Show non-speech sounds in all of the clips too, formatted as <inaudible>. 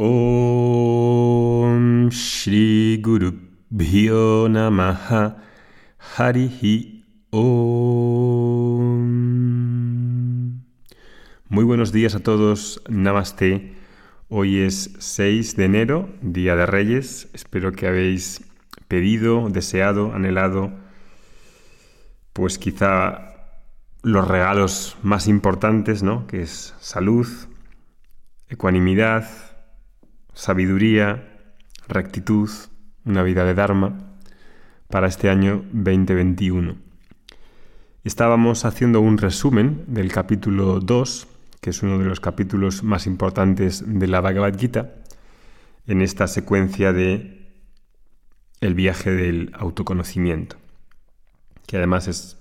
Om Shri Guru Bhyo Namaha Harihi Om. Muy buenos días a todos, Namaste. Hoy es 6 de enero, Día de Reyes. Espero que habéis pedido, deseado, anhelado, pues quizá los regalos más importantes, ¿no? Que es salud, ecuanimidad, sabiduría, rectitud, una vida de Dharma para este año 2021. Estábamos haciendo un resumen del capítulo 2, que es uno de los capítulos más importantes de la Bhagavad Gita, en esta secuencia de el viaje del autoconocimiento, que además es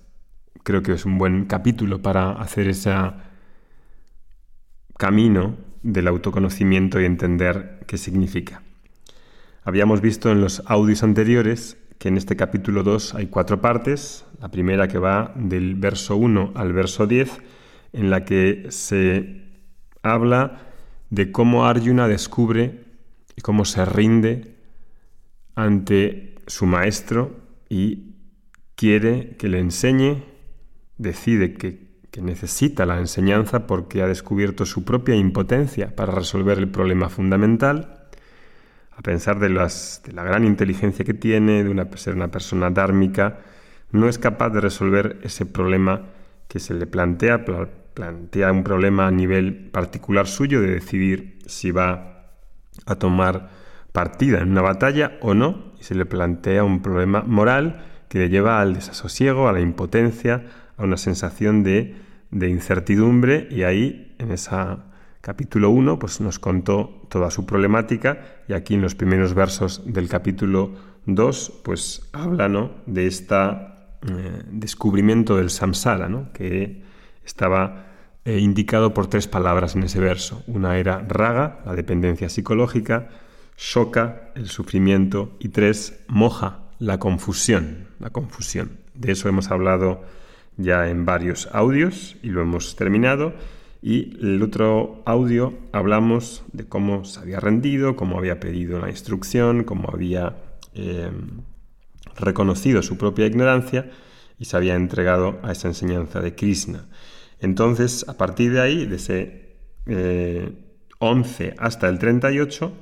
creo que es un buen capítulo para hacer ese camino del autoconocimiento y entender qué significa. Habíamos visto en los audios anteriores que en este capítulo 2 hay cuatro partes. La primera que va del verso 1 al verso 10, en la que se habla de cómo Arjuna descubre y cómo se rinde ante su maestro y quiere que le enseñe, decide que que necesita la enseñanza porque ha descubierto su propia impotencia para resolver el problema fundamental, a pensar de, las, de la gran inteligencia que tiene, de una, ser una persona dármica, no es capaz de resolver ese problema que se le plantea, plantea un problema a nivel particular suyo de decidir si va a tomar partida en una batalla o no, y se le plantea un problema moral que le lleva al desasosiego, a la impotencia, a una sensación de, incertidumbre y ahí, en ese capítulo 1, pues nos contó toda su problemática y aquí en los primeros versos del capítulo 2, pues habla de este descubrimiento del samsara, que estaba eh, indicado por tres palabras en ese verso. Una era raga, la dependencia psicológica, shoka, el sufrimiento, y tres, moja, la confusión, la confusión. De eso hemos hablado ya en varios audios y lo hemos terminado. Y el otro audio hablamos de cómo se había rendido, cómo había pedido la instrucción, cómo había eh, reconocido su propia ignorancia y se había entregado a esa enseñanza de Krishna. Entonces, a partir de ahí, de ese 11 eh, hasta el 38,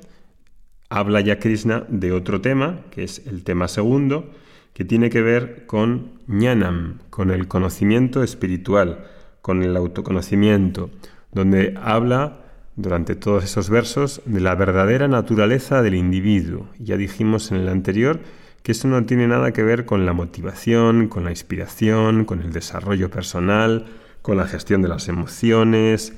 habla ya Krishna de otro tema, que es el tema segundo, que tiene que ver con ñanam, con el conocimiento espiritual, con el autoconocimiento, donde habla durante todos esos versos de la verdadera naturaleza del individuo. Ya dijimos en el anterior que eso no tiene nada que ver con la motivación, con la inspiración, con el desarrollo personal, con la gestión de las emociones,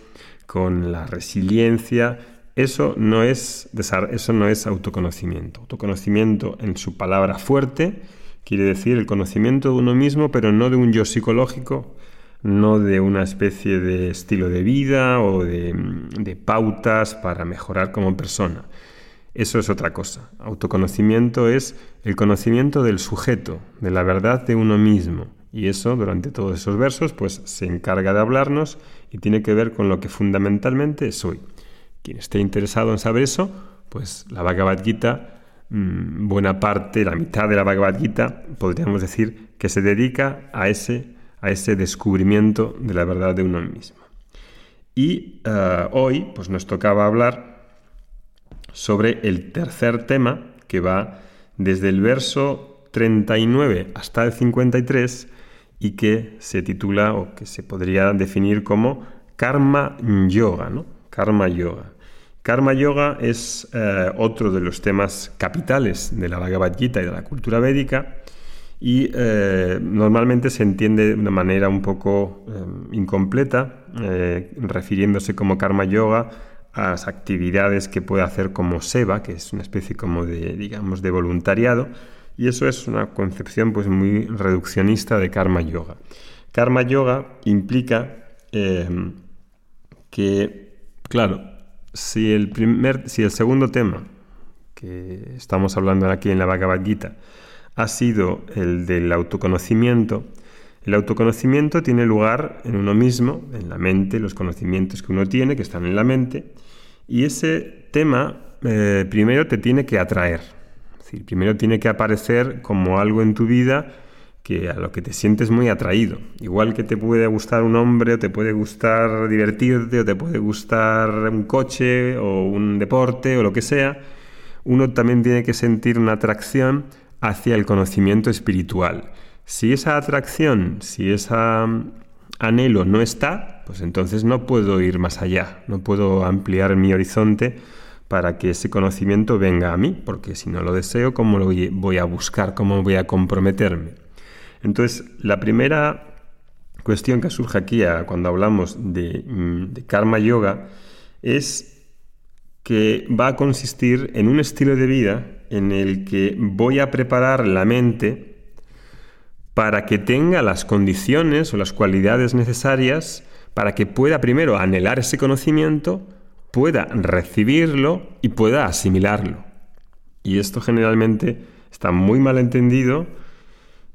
con la resiliencia. Eso no es, eso no es autoconocimiento. Autoconocimiento en su palabra fuerte Quiere decir el conocimiento de uno mismo, pero no de un yo psicológico, no de una especie de estilo de vida o de, pautas para mejorar como persona. Eso es otra cosa. Autoconocimiento es el conocimiento del sujeto, de la verdad de uno mismo. Y eso, durante todos esos versos, pues se encarga de hablarnos y tiene que ver con lo que fundamentalmente soy. Quien esté interesado en saber eso, pues la Bhagavad Gita Mm, buena parte, la mitad de la Bhagavad Gita, podríamos decir, que se dedica a ese, a ese descubrimiento de la verdad de uno mismo. Y eh, hoy pues nos tocaba hablar sobre el tercer tema que va desde el verso 39 hasta el 53 y que se titula o que se podría definir como Karma Yoga, ¿no? Karma Yoga. Karma Yoga es eh, otro de los temas capitales de la Bhagavad Gita y de la cultura védica y eh, normalmente se entiende de una manera un poco eh, incompleta, refiriéndose como Karma Yoga a las actividades que puede hacer como Seva, que es una especie como de, digamos, de voluntariado, y eso es una concepción pues muy reduccionista de Karma Yoga. Karma Yoga implica que, claro, si el, primer, si el segundo tema que estamos hablando aquí en la Bhagavad Gita ha sido el del autoconocimiento, el autoconocimiento tiene lugar en uno mismo, en la mente, los conocimientos que uno tiene, que están en la mente, y ese tema eh, primero te tiene que atraer. Es decir, primero tiene que aparecer como algo en tu vida que a lo que te sientes muy atraído. Igual que te puede gustar un hombre, o te puede gustar divertirte, o te puede gustar un coche, o un deporte, o lo que sea, uno también tiene que sentir una atracción hacia el conocimiento espiritual. Si esa atracción, si ese anhelo no está, pues entonces no puedo ir más allá, no puedo ampliar mi horizonte para que ese conocimiento venga a mí, porque si no lo deseo, ¿cómo lo voy a buscar? ¿Cómo voy a comprometerme? Entonces, la primera cuestión que surge aquí cuando hablamos de, mm, de karma yoga es que va a consistir en un estilo de vida en el que voy a preparar la mente para que tenga las condiciones o las cualidades necesarias para que pueda primero anhelar ese conocimiento, pueda recibirlo y pueda asimilarlo. Y esto generalmente está muy mal entendido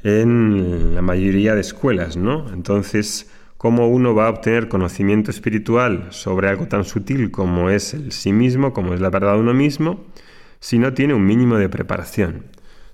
en la mayoría de escuelas, ¿no? Entonces, ¿cómo uno va a obtener conocimiento espiritual sobre algo tan sutil como es el sí mismo, como es la verdad de uno mismo, si no tiene un mínimo de preparación?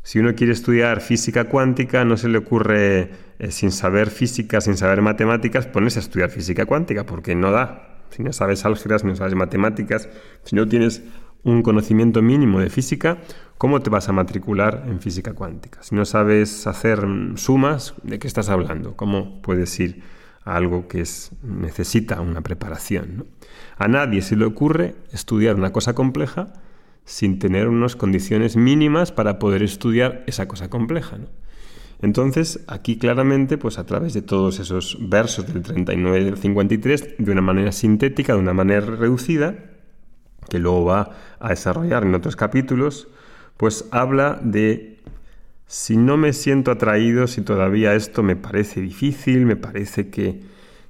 Si uno quiere estudiar física cuántica, no se le ocurre, eh, sin saber física, sin saber matemáticas, ponerse a estudiar física cuántica, porque no da. Si no sabes álgebras, si no sabes matemáticas, si no tienes un conocimiento mínimo de física, ¿cómo te vas a matricular en física cuántica? Si no sabes hacer sumas, ¿de qué estás hablando? ¿Cómo puedes ir a algo que es, necesita una preparación? A nadie se le ocurre estudiar una cosa compleja sin tener unas condiciones mínimas para poder estudiar esa cosa compleja. Entonces, aquí claramente, pues a través de todos esos versos del 39 y del 53, de una manera sintética, de una manera reducida, que luego va a desarrollar en otros capítulos, pues habla de si no me siento atraído, si todavía esto me parece difícil, me parece que,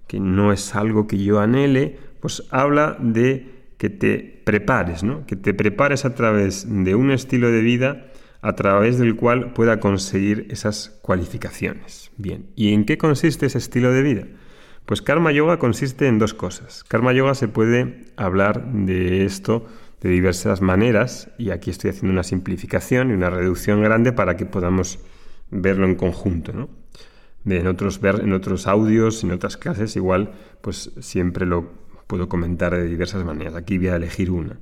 que no es algo que yo anhele, pues habla de que te prepares, ¿no? que te prepares a través de un estilo de vida a través del cual pueda conseguir esas cualificaciones. Bien, ¿y en qué consiste ese estilo de vida? Pues Karma Yoga consiste en dos cosas. Karma Yoga se puede hablar de esto de diversas maneras y aquí estoy haciendo una simplificación y una reducción grande para que podamos verlo en conjunto. ¿no? en, otros, en otros audios, en otras clases, igual, pues siempre lo puedo comentar de diversas maneras. Aquí voy a elegir una.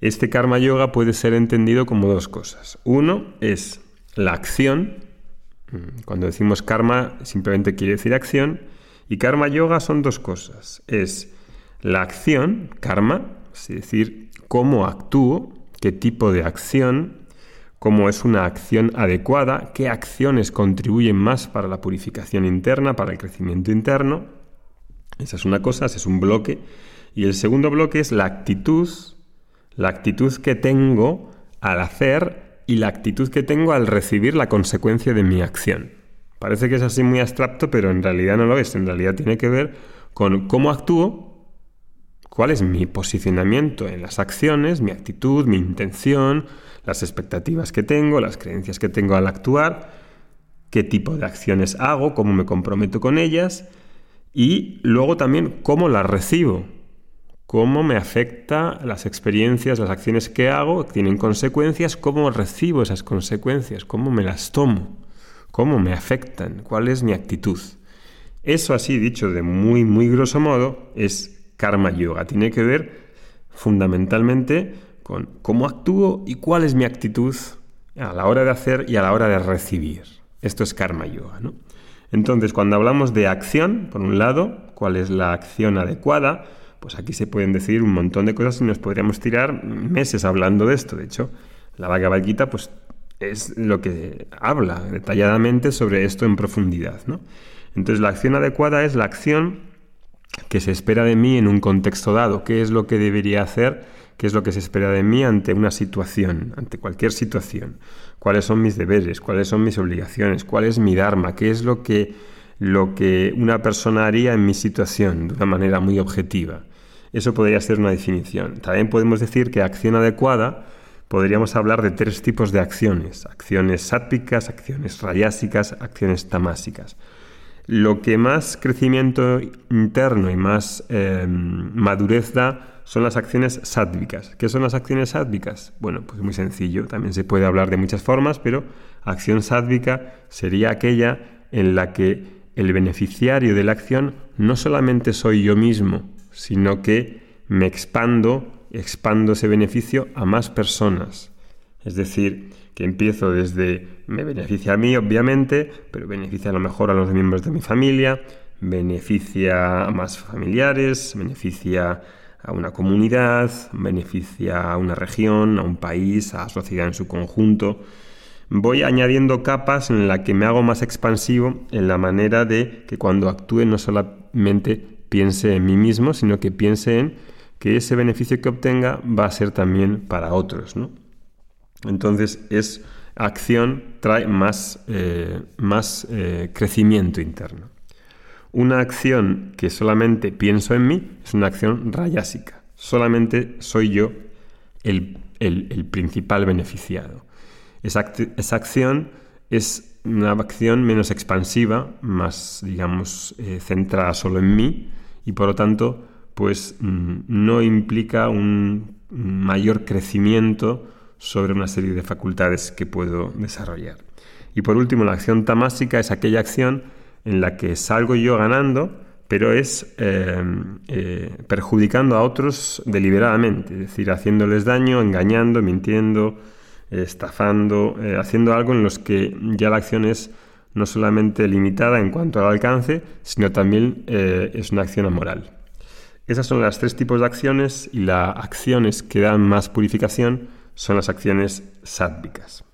Este karma yoga puede ser entendido como dos cosas. Uno es la acción. Cuando decimos karma simplemente quiere decir acción y karma yoga son dos cosas. Es la acción, karma, es decir, cómo actúo, qué tipo de acción, cómo es una acción adecuada, qué acciones contribuyen más para la purificación interna, para el crecimiento interno. Esa es una cosa, ese es un bloque. Y el segundo bloque es la actitud, la actitud que tengo al hacer y la actitud que tengo al recibir la consecuencia de mi acción. Parece que es así muy abstracto, pero en realidad no lo es. En realidad tiene que ver con cómo actúo, cuál es mi posicionamiento en las acciones, mi actitud, mi intención, las expectativas que tengo, las creencias que tengo al actuar, qué tipo de acciones hago, cómo me comprometo con ellas y luego también cómo las recibo, cómo me afecta las experiencias, las acciones que hago, tienen consecuencias, cómo recibo esas consecuencias, cómo me las tomo cómo me afectan, cuál es mi actitud. Eso así dicho de muy, muy grosso modo es karma yoga. Tiene que ver fundamentalmente con cómo actúo y cuál es mi actitud a la hora de hacer y a la hora de recibir. Esto es karma yoga. ¿no? Entonces, cuando hablamos de acción, por un lado, cuál es la acción adecuada, pues aquí se pueden decir un montón de cosas y nos podríamos tirar meses hablando de esto. De hecho, la Bhagavad Gita pues es lo que habla detalladamente sobre esto en profundidad. ¿no? Entonces la acción adecuada es la acción que se espera de mí en un contexto dado. ¿Qué es lo que debería hacer? ¿Qué es lo que se espera de mí ante una situación, ante cualquier situación? ¿Cuáles son mis deberes? ¿Cuáles son mis obligaciones? ¿Cuál es mi dharma? ¿Qué es lo que, lo que una persona haría en mi situación de una manera muy objetiva? Eso podría ser una definición. También podemos decir que acción adecuada podríamos hablar de tres tipos de acciones, acciones sátpicas, acciones rayásicas, acciones tamásicas. Lo que más crecimiento interno y más em, madurez da son las acciones sádvicas. ¿Qué son las acciones sádvicas? Bueno, pues muy sencillo, también se puede hablar de muchas formas, pero acción sádvica sería aquella en la que el beneficiario de la acción no solamente soy yo mismo, sino que me expando, expando ese beneficio a más personas. Es decir, que empiezo desde, me beneficia a mí, obviamente, pero beneficia a lo mejor a los miembros de mi familia, beneficia a más familiares, beneficia a una comunidad, beneficia a una región, a un país, a la sociedad en su conjunto. Voy añadiendo capas en la que me hago más expansivo en la manera de que cuando actúe no solamente piense en mí mismo, sino que piense en que ese beneficio que obtenga va a ser también para otros. Entonces es acción trae más, eh, más eh, crecimiento interno. Una acción que solamente pienso en mí es una acción rayásica. Solamente soy yo el, principal beneficiado. Esa, acción es una acción menos expansiva, más, digamos, eh, centrada solo en mí y por lo tanto, pues mm, no implica un mayor crecimiento sobre una serie de facultades que puedo desarrollar. Y por último, la acción tamásica es aquella acción en la que salgo yo ganando, pero es eh, eh, perjudicando a otros deliberadamente, es decir, haciéndoles daño, engañando, mintiendo, estafando, eh, haciendo algo en los que ya la acción es no solamente limitada en cuanto al alcance, sino también es una acción amoral. Esas son las tres tipos de acciones y las acciones que dan más purificación son las acciones sádvicas.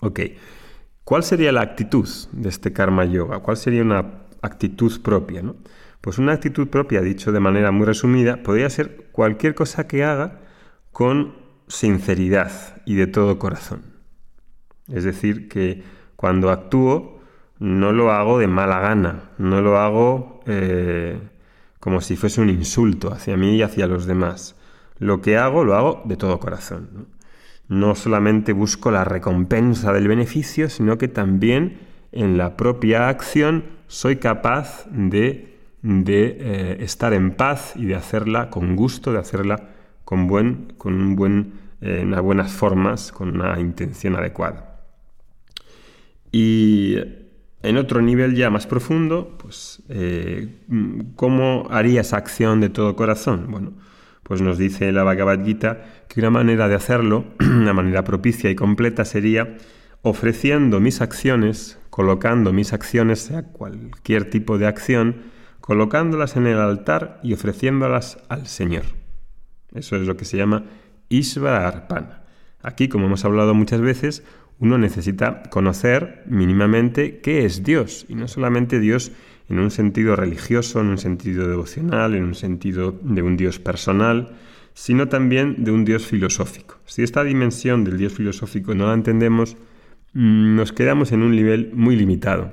Ok. ¿Cuál sería la actitud de este karma yoga? ¿Cuál sería una actitud propia? Pues una actitud propia, dicho de manera muy resumida, podría ser cualquier cosa que haga con sinceridad y de todo corazón. Es decir, que cuando actúo no lo hago de mala gana, no lo hago eh, como si fuese un insulto hacia mí y hacia los demás. Lo que hago lo hago de todo corazón no solamente busco la recompensa del beneficio, sino que también en la propia acción soy capaz de, eh, estar en paz y de hacerla con gusto, de hacerla con, buen, con un buen, eh, buenas formas, con una intención adecuada. Y en otro nivel ya más profundo, pues, eh, ¿cómo haría esa acción de todo corazón? Bueno, pues nos dice la Bhagavad Gita que una manera de hacerlo, <clears throat> una manera propicia y completa sería ofreciendo mis acciones, colocando mis acciones, sea cualquier tipo de acción, colocándolas en el altar y ofreciéndolas al Señor. Eso es lo que se llama Ishvara Arpana. Aquí, como hemos hablado muchas veces, uno necesita conocer mínimamente qué es Dios, y no solamente Dios en un sentido religioso, en un sentido devocional, en un sentido de un Dios personal, sino también de un Dios filosófico. Si esta dimensión del Dios filosófico no la entendemos, mm, nos quedamos en un nivel muy limitado,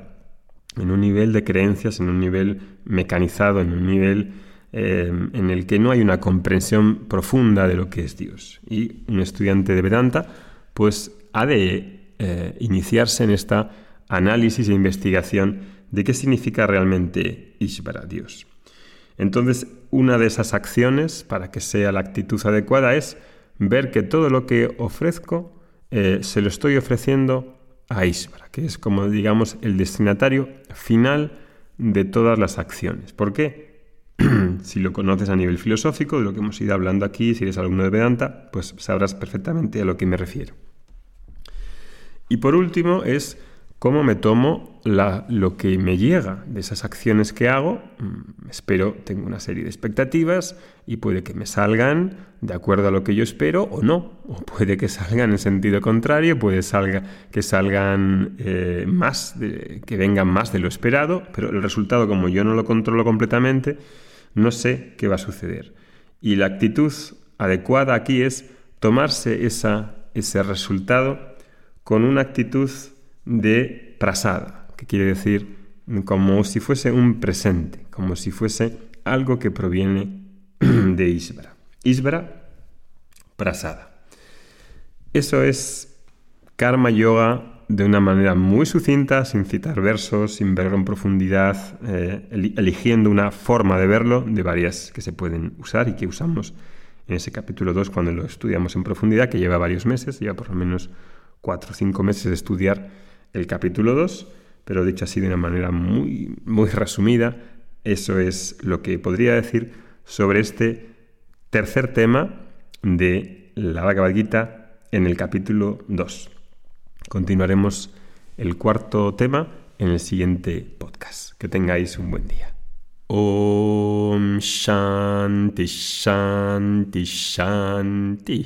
en un nivel de creencias, en un nivel mecanizado, en un nivel eh, en el que no hay una comprensión profunda de lo que es Dios. Y un estudiante de Vedanta, pues ha de eh, iniciarse en esta análisis e investigación de qué significa realmente Ishvara, Dios. Entonces, una de esas acciones para que sea la actitud adecuada es ver que todo lo que ofrezco eh, se lo estoy ofreciendo a Ishvara, que es como digamos el destinatario final de todas las acciones. ¿Por qué? <clears throat> si lo conoces a nivel filosófico, de lo que hemos ido hablando aquí, si eres alumno de Vedanta, pues sabrás perfectamente a lo que me refiero. Y por último es cómo me tomo lo que me llega de esas acciones que hago. Mm, espero, tengo una serie de expectativas y puede que me salgan de acuerdo a lo que yo espero o no. O puede que salgan en sentido contrario, puede que salgan eh, más, que vengan más de lo esperado, pero el resultado, como yo no lo controlo completamente, no sé qué va a suceder. Y la actitud adecuada aquí es tomarse ese resultado con una actitud de prasada, que quiere decir como si fuese un presente, como si fuese algo que proviene <clears throat> de Isvara. Isvara, prasada. Eso es karma yoga de una manera muy sucinta, sin citar versos, sin verlo en profundidad, eh, eligiendo una forma de verlo de varias que se pueden usar y que usamos en ese capítulo 2 cuando lo estudiamos en profundidad, que lleva varios meses, lleva por lo menos cuatro o cinco meses de estudiar el capítulo 2, pero dicho así de una manera muy, muy resumida, eso es lo que podría decir sobre este tercer tema de la Bhagavad Gita en el capítulo 2. Continuaremos el cuarto tema en el siguiente podcast. Que tengáis un buen día. Om Shanti Shanti Shanti.